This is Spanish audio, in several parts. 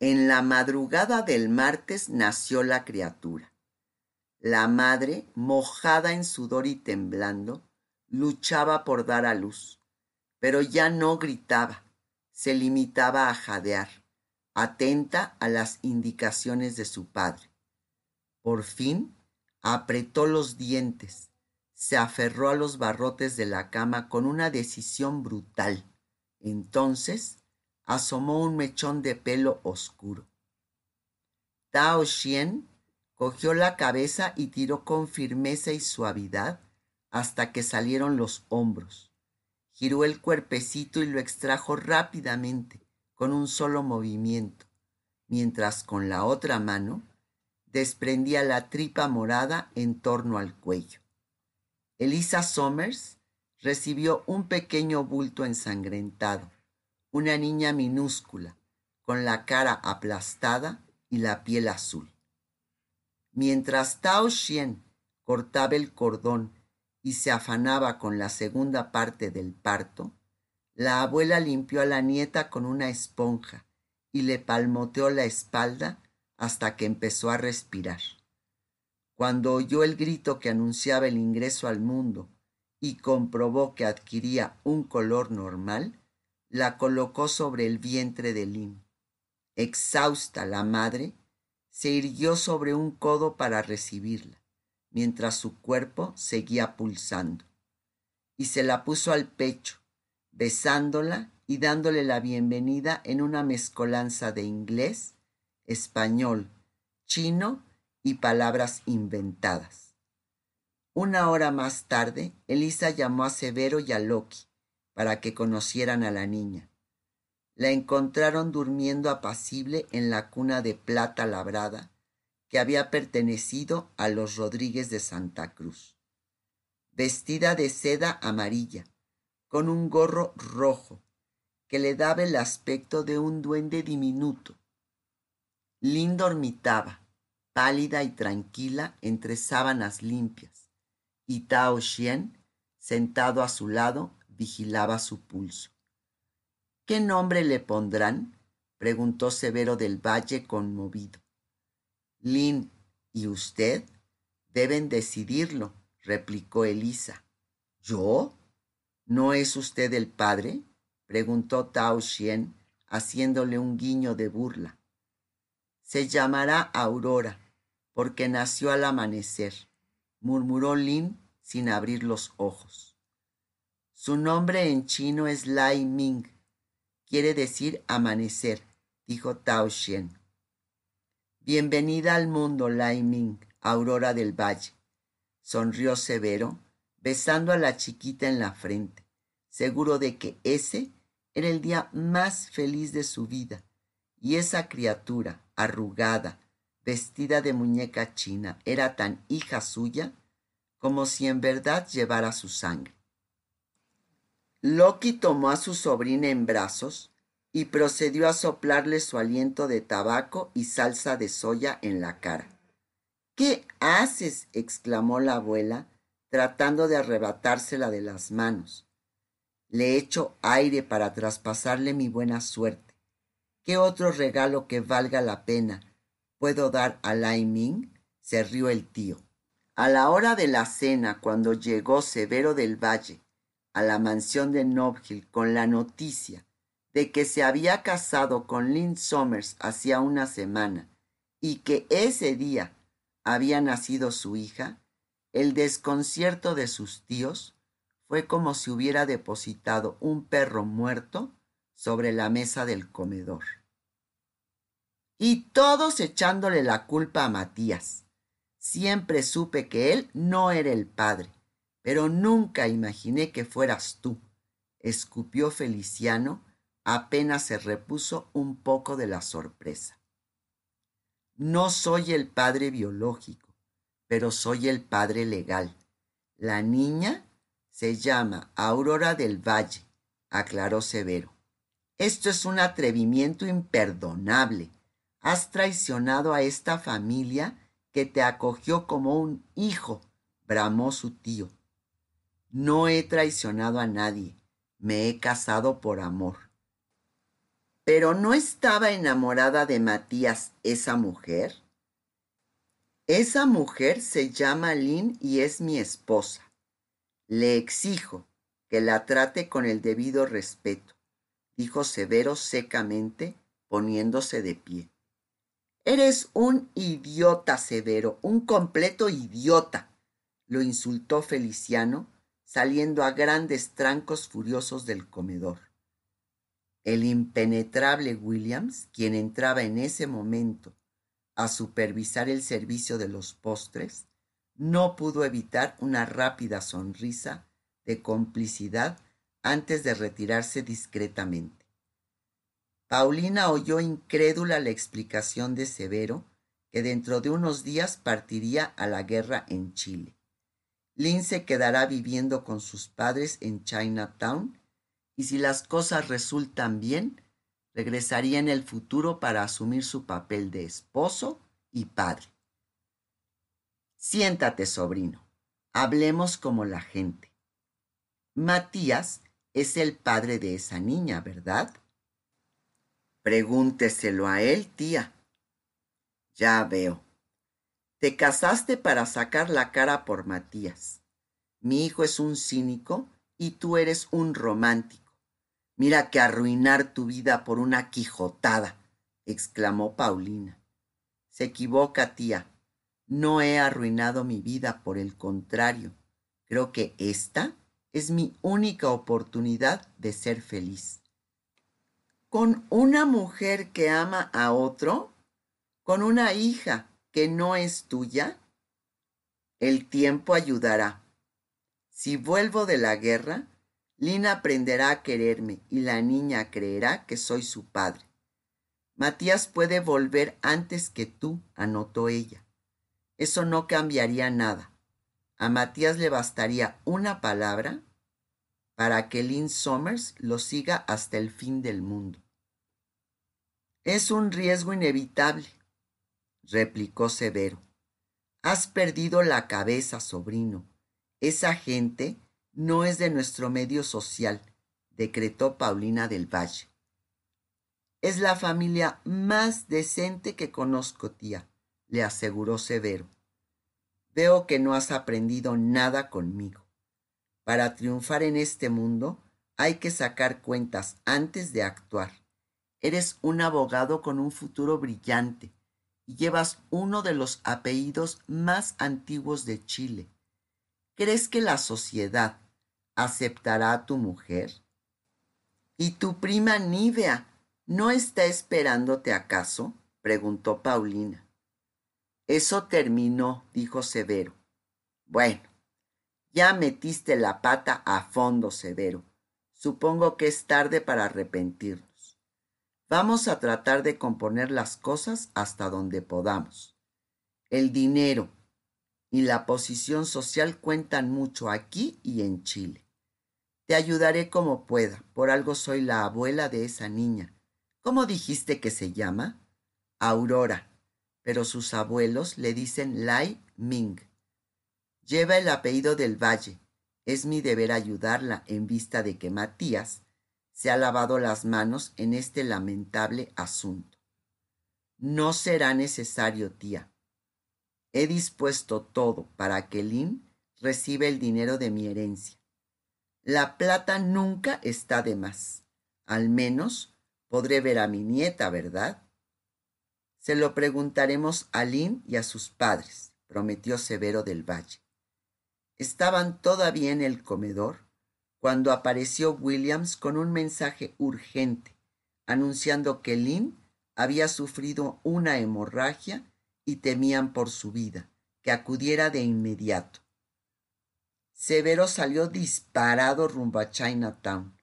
En la madrugada del martes nació la criatura. La madre, mojada en sudor y temblando, luchaba por dar a luz, pero ya no gritaba, se limitaba a jadear, atenta a las indicaciones de su padre. Por fin apretó los dientes, se aferró a los barrotes de la cama con una decisión brutal. Entonces asomó un mechón de pelo oscuro. Tao Xian cogió la cabeza y tiró con firmeza y suavidad hasta que salieron los hombros. Giró el cuerpecito y lo extrajo rápidamente con un solo movimiento, mientras con la otra mano desprendía la tripa morada en torno al cuello. Elisa Somers recibió un pequeño bulto ensangrentado, una niña minúscula, con la cara aplastada y la piel azul. Mientras Tao Xian cortaba el cordón y se afanaba con la segunda parte del parto, la abuela limpió a la nieta con una esponja y le palmoteó la espalda hasta que empezó a respirar. Cuando oyó el grito que anunciaba el ingreso al mundo y comprobó que adquiría un color normal, la colocó sobre el vientre de Lynn. Exhausta la madre, se irguió sobre un codo para recibirla, mientras su cuerpo seguía pulsando, y se la puso al pecho, besándola y dándole la bienvenida en una mezcolanza de inglés, español, chino y palabras inventadas. Una hora más tarde, Elisa llamó a Severo y a Loki para que conocieran a la niña la encontraron durmiendo apacible en la cuna de plata labrada que había pertenecido a los Rodríguez de Santa Cruz, vestida de seda amarilla, con un gorro rojo que le daba el aspecto de un duende diminuto. Lynn dormitaba, pálida y tranquila entre sábanas limpias, y Tao Xian, sentado a su lado, vigilaba su pulso. ¿Qué nombre le pondrán? preguntó Severo del Valle conmovido. Lin y usted deben decidirlo, replicó Elisa. ¿Yo? ¿No es usted el padre? preguntó Tao Xian, haciéndole un guiño de burla. Se llamará Aurora, porque nació al amanecer, murmuró Lin sin abrir los ojos. Su nombre en chino es Lai Ming, quiere decir amanecer, dijo Tao Xian. Bienvenida al mundo, Lai Ming, aurora del valle, sonrió Severo, besando a la chiquita en la frente, seguro de que ese era el día más feliz de su vida, y esa criatura, arrugada, vestida de muñeca china, era tan hija suya como si en verdad llevara su sangre. Loki tomó a su sobrina en brazos y procedió a soplarle su aliento de tabaco y salsa de soya en la cara. ¿Qué haces? exclamó la abuela, tratando de arrebatársela de las manos. Le echo aire para traspasarle mi buena suerte. ¿Qué otro regalo que valga la pena puedo dar a Lai Ming? se rió el tío. A la hora de la cena, cuando llegó Severo del Valle, a la mansión de Nobhill con la noticia de que se había casado con Lynn Somers hacía una semana y que ese día había nacido su hija, el desconcierto de sus tíos fue como si hubiera depositado un perro muerto sobre la mesa del comedor. Y todos echándole la culpa a Matías. Siempre supe que él no era el padre pero nunca imaginé que fueras tú, escupió Feliciano apenas se repuso un poco de la sorpresa. No soy el padre biológico, pero soy el padre legal. La niña se llama Aurora del Valle, aclaró Severo. Esto es un atrevimiento imperdonable. Has traicionado a esta familia que te acogió como un hijo, bramó su tío. No he traicionado a nadie, me he casado por amor. ¿Pero no estaba enamorada de Matías esa mujer? Esa mujer se llama Lynn y es mi esposa. Le exijo que la trate con el debido respeto, dijo Severo secamente, poniéndose de pie. Eres un idiota, Severo, un completo idiota, lo insultó Feliciano, saliendo a grandes trancos furiosos del comedor. El impenetrable Williams, quien entraba en ese momento a supervisar el servicio de los postres, no pudo evitar una rápida sonrisa de complicidad antes de retirarse discretamente. Paulina oyó incrédula la explicación de Severo, que dentro de unos días partiría a la guerra en Chile. Lynn se quedará viviendo con sus padres en Chinatown y si las cosas resultan bien, regresaría en el futuro para asumir su papel de esposo y padre. Siéntate, sobrino. Hablemos como la gente. Matías es el padre de esa niña, ¿verdad? Pregúnteselo a él, tía. Ya veo. Te casaste para sacar la cara por Matías. Mi hijo es un cínico y tú eres un romántico. Mira que arruinar tu vida por una quijotada, exclamó Paulina. Se equivoca, tía. No he arruinado mi vida, por el contrario. Creo que esta es mi única oportunidad de ser feliz. ¿Con una mujer que ama a otro? ¿Con una hija que no es tuya? El tiempo ayudará. Si vuelvo de la guerra, Lina aprenderá a quererme y la niña creerá que soy su padre. Matías puede volver antes que tú, anotó ella. Eso no cambiaría nada. A Matías le bastaría una palabra para que Lynn Somers lo siga hasta el fin del mundo. Es un riesgo inevitable, replicó Severo. Has perdido la cabeza, sobrino. Esa gente no es de nuestro medio social, decretó Paulina del Valle. Es la familia más decente que conozco, tía, le aseguró Severo. Veo que no has aprendido nada conmigo. Para triunfar en este mundo hay que sacar cuentas antes de actuar. Eres un abogado con un futuro brillante y llevas uno de los apellidos más antiguos de Chile. ¿Crees que la sociedad aceptará a tu mujer? ¿Y tu prima Nivea no está esperándote acaso? preguntó Paulina. Eso terminó, dijo Severo. Bueno, ya metiste la pata a fondo, Severo. Supongo que es tarde para arrepentirnos. Vamos a tratar de componer las cosas hasta donde podamos. El dinero y la posición social cuentan mucho aquí y en Chile. Te ayudaré como pueda, por algo soy la abuela de esa niña. ¿Cómo dijiste que se llama? Aurora pero sus abuelos le dicen Lai Ming. Lleva el apellido del Valle. Es mi deber ayudarla en vista de que Matías se ha lavado las manos en este lamentable asunto. No será necesario, tía. He dispuesto todo para que Lynn reciba el dinero de mi herencia. La plata nunca está de más. Al menos podré ver a mi nieta, ¿verdad? Se lo preguntaremos a Lynn y a sus padres, prometió Severo del Valle. Estaban todavía en el comedor cuando apareció Williams con un mensaje urgente anunciando que Lynn había sufrido una hemorragia y temían por su vida, que acudiera de inmediato. Severo salió disparado rumbo a Chinatown.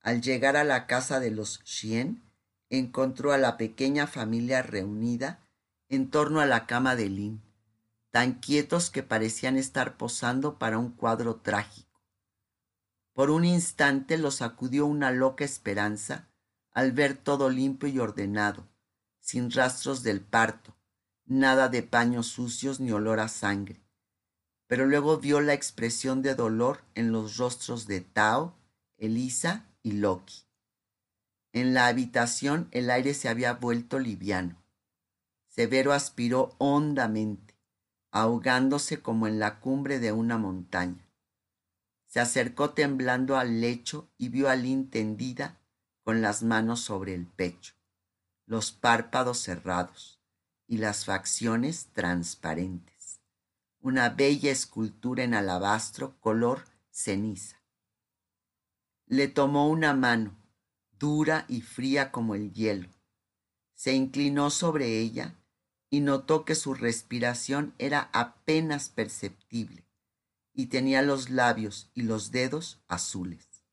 Al llegar a la casa de los Shien, encontró a la pequeña familia reunida en torno a la cama de Lynn, tan quietos que parecían estar posando para un cuadro trágico. Por un instante los sacudió una loca esperanza al ver todo limpio y ordenado, sin rastros del parto, nada de paños sucios ni olor a sangre. Pero luego vio la expresión de dolor en los rostros de Tao, Elisa y Loki. En la habitación el aire se había vuelto liviano. Severo aspiró hondamente, ahogándose como en la cumbre de una montaña. Se acercó temblando al lecho y vio a Lynn tendida con las manos sobre el pecho, los párpados cerrados y las facciones transparentes. Una bella escultura en alabastro color ceniza. Le tomó una mano, dura y fría como el hielo. Se inclinó sobre ella y notó que su respiración era apenas perceptible y tenía los labios y los dedos azules.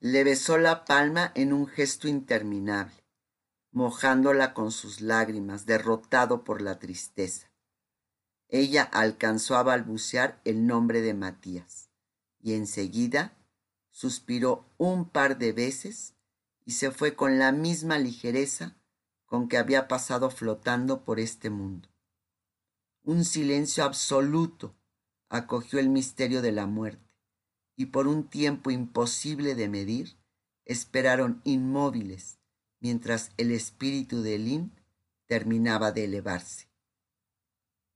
Le besó la palma en un gesto interminable, mojándola con sus lágrimas, derrotado por la tristeza. Ella alcanzó a balbucear el nombre de Matías y enseguida suspiró un par de veces y se fue con la misma ligereza con que había pasado flotando por este mundo. Un silencio absoluto acogió el misterio de la muerte, y por un tiempo imposible de medir, esperaron inmóviles mientras el espíritu de Lin terminaba de elevarse.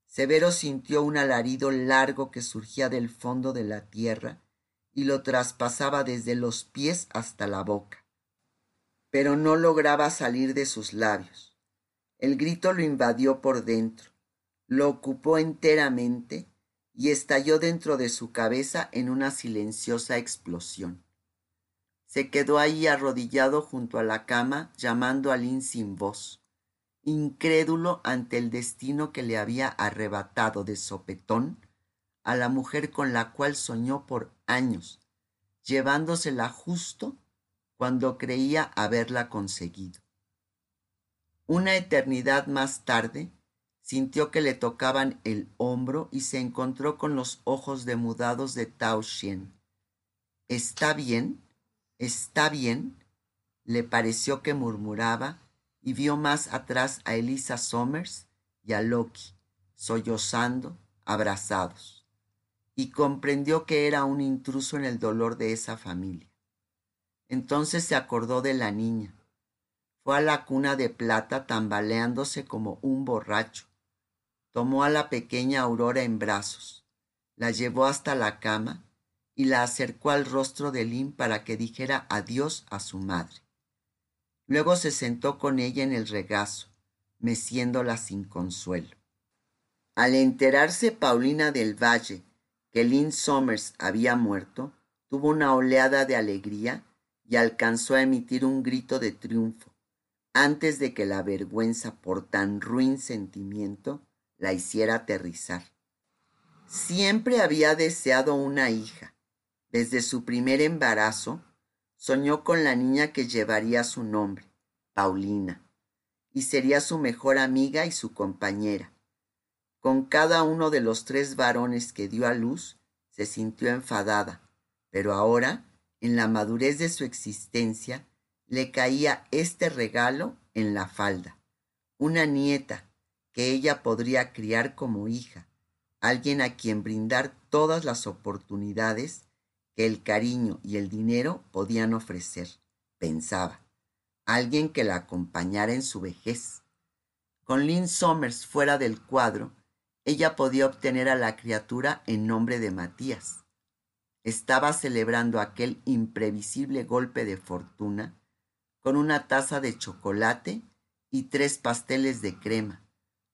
Severo sintió un alarido largo que surgía del fondo de la tierra y lo traspasaba desde los pies hasta la boca, pero no lograba salir de sus labios. El grito lo invadió por dentro, lo ocupó enteramente y estalló dentro de su cabeza en una silenciosa explosión. Se quedó ahí arrodillado junto a la cama, llamando a sin voz, incrédulo ante el destino que le había arrebatado de sopetón a la mujer con la cual soñó por años, llevándosela justo cuando creía haberla conseguido. Una eternidad más tarde, sintió que le tocaban el hombro y se encontró con los ojos demudados de Tao Xian. ¿Está bien? ¿Está bien? Le pareció que murmuraba y vio más atrás a Elisa Somers y a Loki, sollozando, abrazados, y comprendió que era un intruso en el dolor de esa familia. Entonces se acordó de la niña. Fue a la cuna de plata tambaleándose como un borracho tomó a la pequeña Aurora en brazos, la llevó hasta la cama y la acercó al rostro de Lynn para que dijera adiós a su madre. Luego se sentó con ella en el regazo, meciéndola sin consuelo. Al enterarse Paulina del Valle que Lynn Somers había muerto, tuvo una oleada de alegría y alcanzó a emitir un grito de triunfo, antes de que la vergüenza por tan ruin sentimiento la hiciera aterrizar. Siempre había deseado una hija. Desde su primer embarazo, soñó con la niña que llevaría su nombre, Paulina, y sería su mejor amiga y su compañera. Con cada uno de los tres varones que dio a luz, se sintió enfadada, pero ahora, en la madurez de su existencia, le caía este regalo en la falda, una nieta que ella podría criar como hija, alguien a quien brindar todas las oportunidades que el cariño y el dinero podían ofrecer, pensaba, alguien que la acompañara en su vejez. Con Lynn Somers fuera del cuadro, ella podía obtener a la criatura en nombre de Matías. Estaba celebrando aquel imprevisible golpe de fortuna con una taza de chocolate y tres pasteles de crema,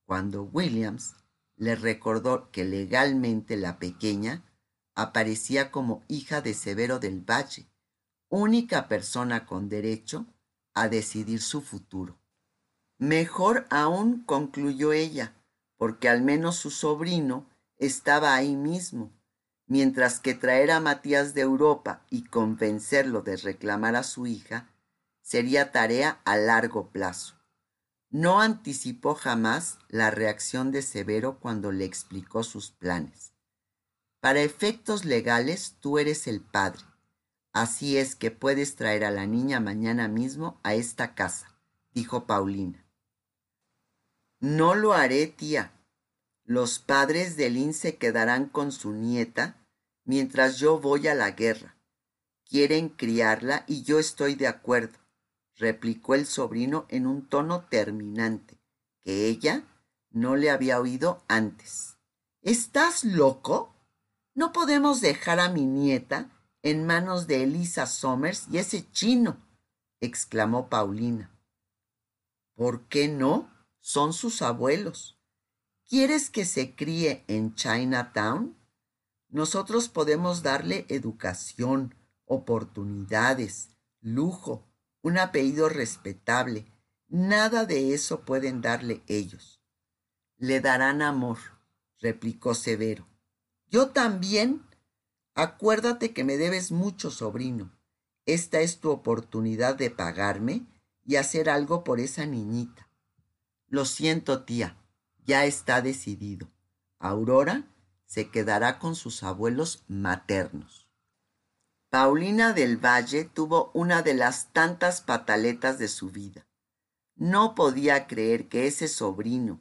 cuando Williams le recordó que legalmente la pequeña aparecía como hija de Severo del Valle, única persona con derecho a decidir su futuro. Mejor aún, concluyó ella, porque al menos su sobrino estaba ahí mismo, mientras que traer a Matías de Europa y convencerlo de reclamar a su hija sería tarea a largo plazo. No anticipó jamás la reacción de Severo cuando le explicó sus planes. Para efectos legales, tú eres el padre. Así es que puedes traer a la niña mañana mismo a esta casa, dijo Paulina. No lo haré, tía. Los padres de Lynn se quedarán con su nieta mientras yo voy a la guerra. quieren criarla y yo estoy de acuerdo, replicó el sobrino en un tono terminante, que ella no le había oído antes. ¿Estás loco? No podemos dejar a mi nieta en manos de Elisa Somers y ese chino, exclamó Paulina. ¿Por qué no? Son sus abuelos. ¿Quieres que se críe en Chinatown? Nosotros podemos darle educación, oportunidades, lujo, un apellido respetable. Nada de eso pueden darle ellos. Le darán amor, replicó Severo. Yo también. Acuérdate que me debes mucho, sobrino. Esta es tu oportunidad de pagarme y hacer algo por esa niñita. Lo siento, tía, ya está decidido. Aurora se quedará con sus abuelos maternos. Paulina del Valle tuvo una de las tantas pataletas de su vida. No podía creer que ese sobrino,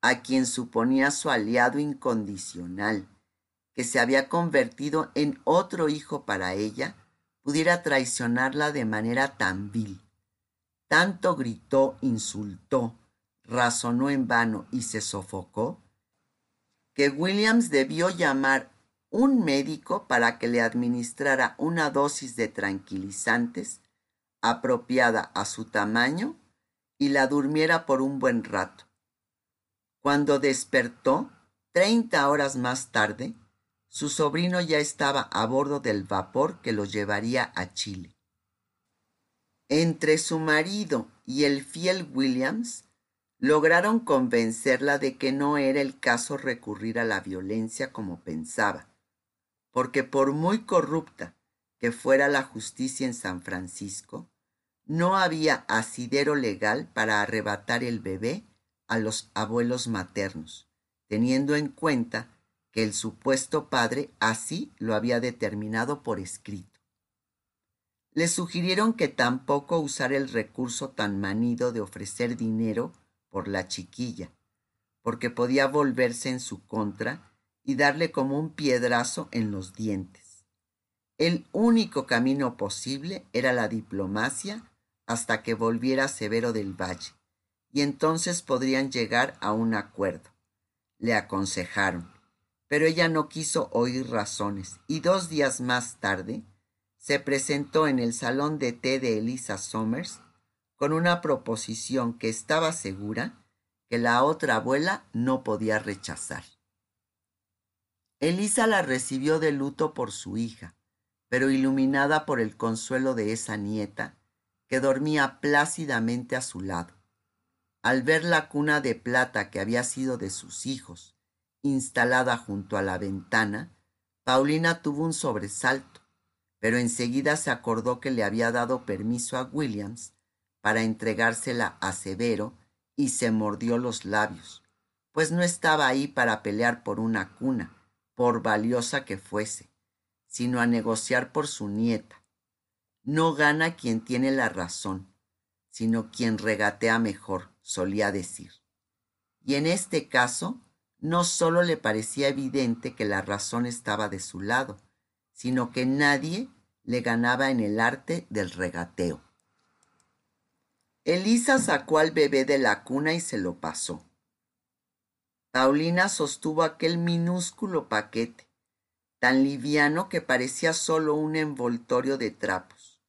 a quien suponía su aliado incondicional, que se había convertido en otro hijo para ella, pudiera traicionarla de manera tan vil. Tanto gritó, insultó, razonó en vano y se sofocó, que Williams debió llamar un médico para que le administrara una dosis de tranquilizantes apropiada a su tamaño y la durmiera por un buen rato. Cuando despertó, treinta horas más tarde, su sobrino ya estaba a bordo del vapor que lo llevaría a Chile. Entre su marido y el fiel Williams lograron convencerla de que no era el caso recurrir a la violencia como pensaba, porque por muy corrupta que fuera la justicia en San Francisco, no había asidero legal para arrebatar el bebé a los abuelos maternos, teniendo en cuenta que el supuesto padre así lo había determinado por escrito. Le sugirieron que tampoco usara el recurso tan manido de ofrecer dinero por la chiquilla, porque podía volverse en su contra y darle como un piedrazo en los dientes. El único camino posible era la diplomacia hasta que volviera Severo del Valle, y entonces podrían llegar a un acuerdo. Le aconsejaron, pero ella no quiso oír razones, y dos días más tarde se presentó en el salón de té de Elisa Somers con una proposición que estaba segura que la otra abuela no podía rechazar. Elisa la recibió de luto por su hija, pero iluminada por el consuelo de esa nieta, que dormía plácidamente a su lado. Al ver la cuna de plata que había sido de sus hijos, instalada junto a la ventana, Paulina tuvo un sobresalto pero enseguida se acordó que le había dado permiso a Williams para entregársela a Severo y se mordió los labios, pues no estaba ahí para pelear por una cuna, por valiosa que fuese, sino a negociar por su nieta. No gana quien tiene la razón, sino quien regatea mejor, solía decir. Y en este caso, no solo le parecía evidente que la razón estaba de su lado, sino que nadie le ganaba en el arte del regateo. Elisa sacó al bebé de la cuna y se lo pasó. Paulina sostuvo aquel minúsculo paquete, tan liviano que parecía solo un envoltorio de trapos,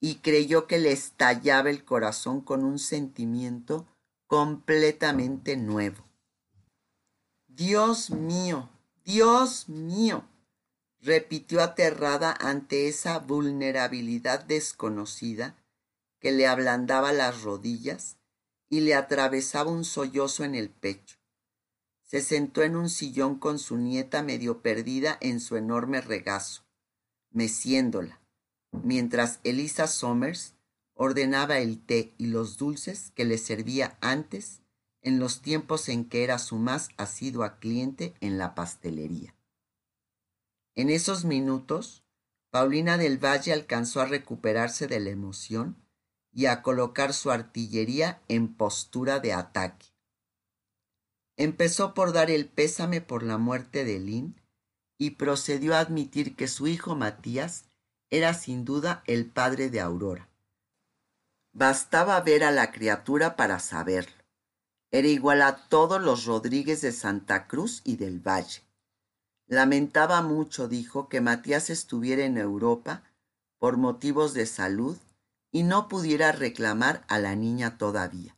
y creyó que le estallaba el corazón con un sentimiento completamente nuevo. Dios mío, Dios mío, repitió aterrada ante esa vulnerabilidad desconocida que le ablandaba las rodillas y le atravesaba un sollozo en el pecho. Se sentó en un sillón con su nieta medio perdida en su enorme regazo, meciéndola, mientras Elisa Somers ordenaba el té y los dulces que le servía antes en los tiempos en que era su más asidua cliente en la pastelería. En esos minutos, Paulina del Valle alcanzó a recuperarse de la emoción y a colocar su artillería en postura de ataque. Empezó por dar el pésame por la muerte de Lynn y procedió a admitir que su hijo Matías era sin duda el padre de Aurora. Bastaba ver a la criatura para saberlo. Era igual a todos los Rodríguez de Santa Cruz y del Valle. Lamentaba mucho, dijo, que Matías estuviera en Europa por motivos de salud y no pudiera reclamar a la niña todavía.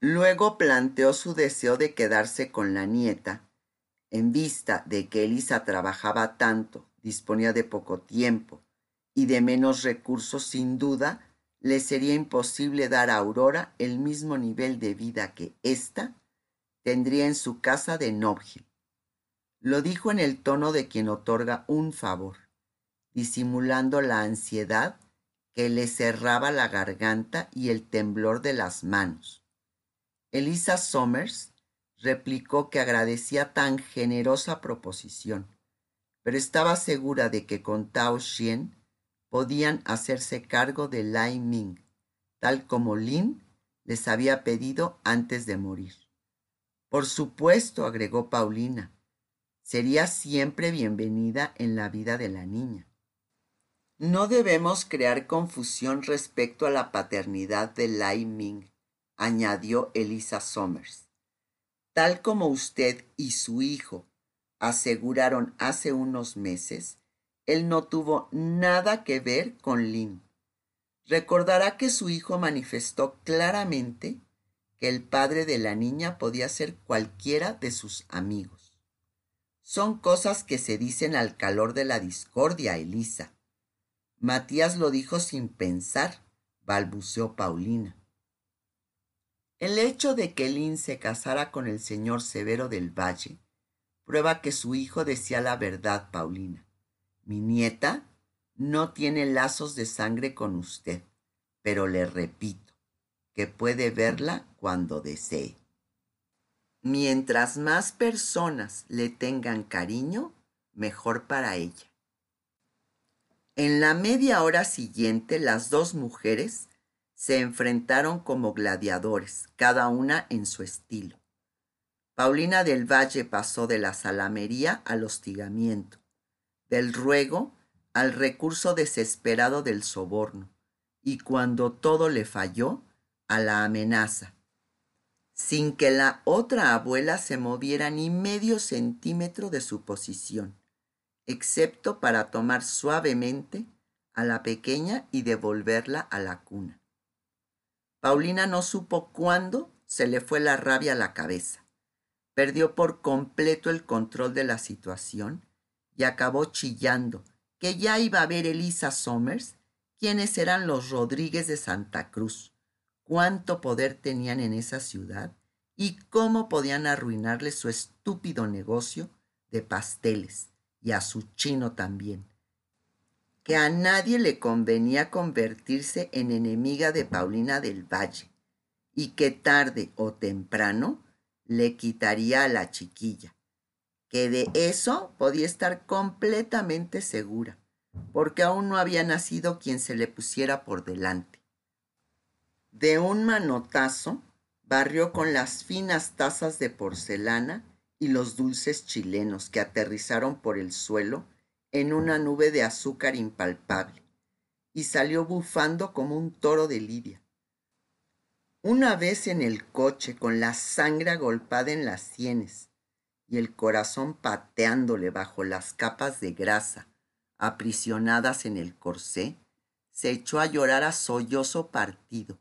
Luego planteó su deseo de quedarse con la nieta, en vista de que Elisa trabajaba tanto, disponía de poco tiempo y de menos recursos, sin duda, le sería imposible dar a Aurora el mismo nivel de vida que ésta tendría en su casa de Nobgil. Lo dijo en el tono de quien otorga un favor, disimulando la ansiedad que le cerraba la garganta y el temblor de las manos. Elisa Somers replicó que agradecía tan generosa proposición, pero estaba segura de que con Tao Xien podían hacerse cargo de Lai Ming, tal como Lin les había pedido antes de morir. Por supuesto, agregó Paulina, sería siempre bienvenida en la vida de la niña. No debemos crear confusión respecto a la paternidad de Lai Ming, añadió Elisa Somers. Tal como usted y su hijo aseguraron hace unos meses, él no tuvo nada que ver con Lin. Recordará que su hijo manifestó claramente que el padre de la niña podía ser cualquiera de sus amigos. Son cosas que se dicen al calor de la discordia, Elisa. Matías lo dijo sin pensar, balbuceó Paulina. El hecho de que Lin se casara con el señor Severo del Valle prueba que su hijo decía la verdad, Paulina. Mi nieta no tiene lazos de sangre con usted, pero le repito que puede verla cuando desee. Mientras más personas le tengan cariño, mejor para ella. En la media hora siguiente, las dos mujeres se enfrentaron como gladiadores, cada una en su estilo. Paulina del Valle pasó de la salamería al hostigamiento, del ruego al recurso desesperado del soborno, y cuando todo le falló, a la amenaza, sin que la otra abuela se moviera ni medio centímetro de su posición, excepto para tomar suavemente a la pequeña y devolverla a la cuna. Paulina no supo cuándo se le fue la rabia a la cabeza. Perdió por completo el control de la situación y acabó chillando que ya iba a ver Elisa Somers quiénes eran los Rodríguez de Santa Cruz, cuánto poder tenían en esa ciudad y cómo podían arruinarle su estúpido negocio de pasteles y a su chino también que a nadie le convenía convertirse en enemiga de Paulina del Valle y que tarde o temprano le quitaría a la chiquilla, que de eso podía estar completamente segura, porque aún no había nacido quien se le pusiera por delante. De un manotazo barrió con las finas tazas de porcelana y los dulces chilenos que aterrizaron por el suelo en una nube de azúcar impalpable y salió bufando como un toro de lidia. Una vez en el coche con la sangre agolpada en las sienes y el corazón pateándole bajo las capas de grasa aprisionadas en el corsé, se echó a llorar a sollozo partido,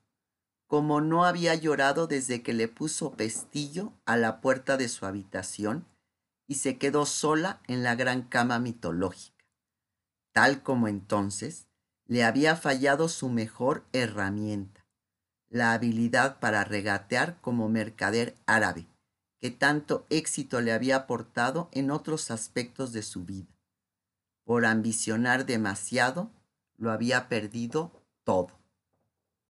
como no había llorado desde que le puso pestillo a la puerta de su habitación y se quedó sola en la gran cama mitológica, tal como entonces le había fallado su mejor herramienta, la habilidad para regatear como mercader árabe, que tanto éxito le había aportado en otros aspectos de su vida. Por ambicionar demasiado, lo había perdido todo.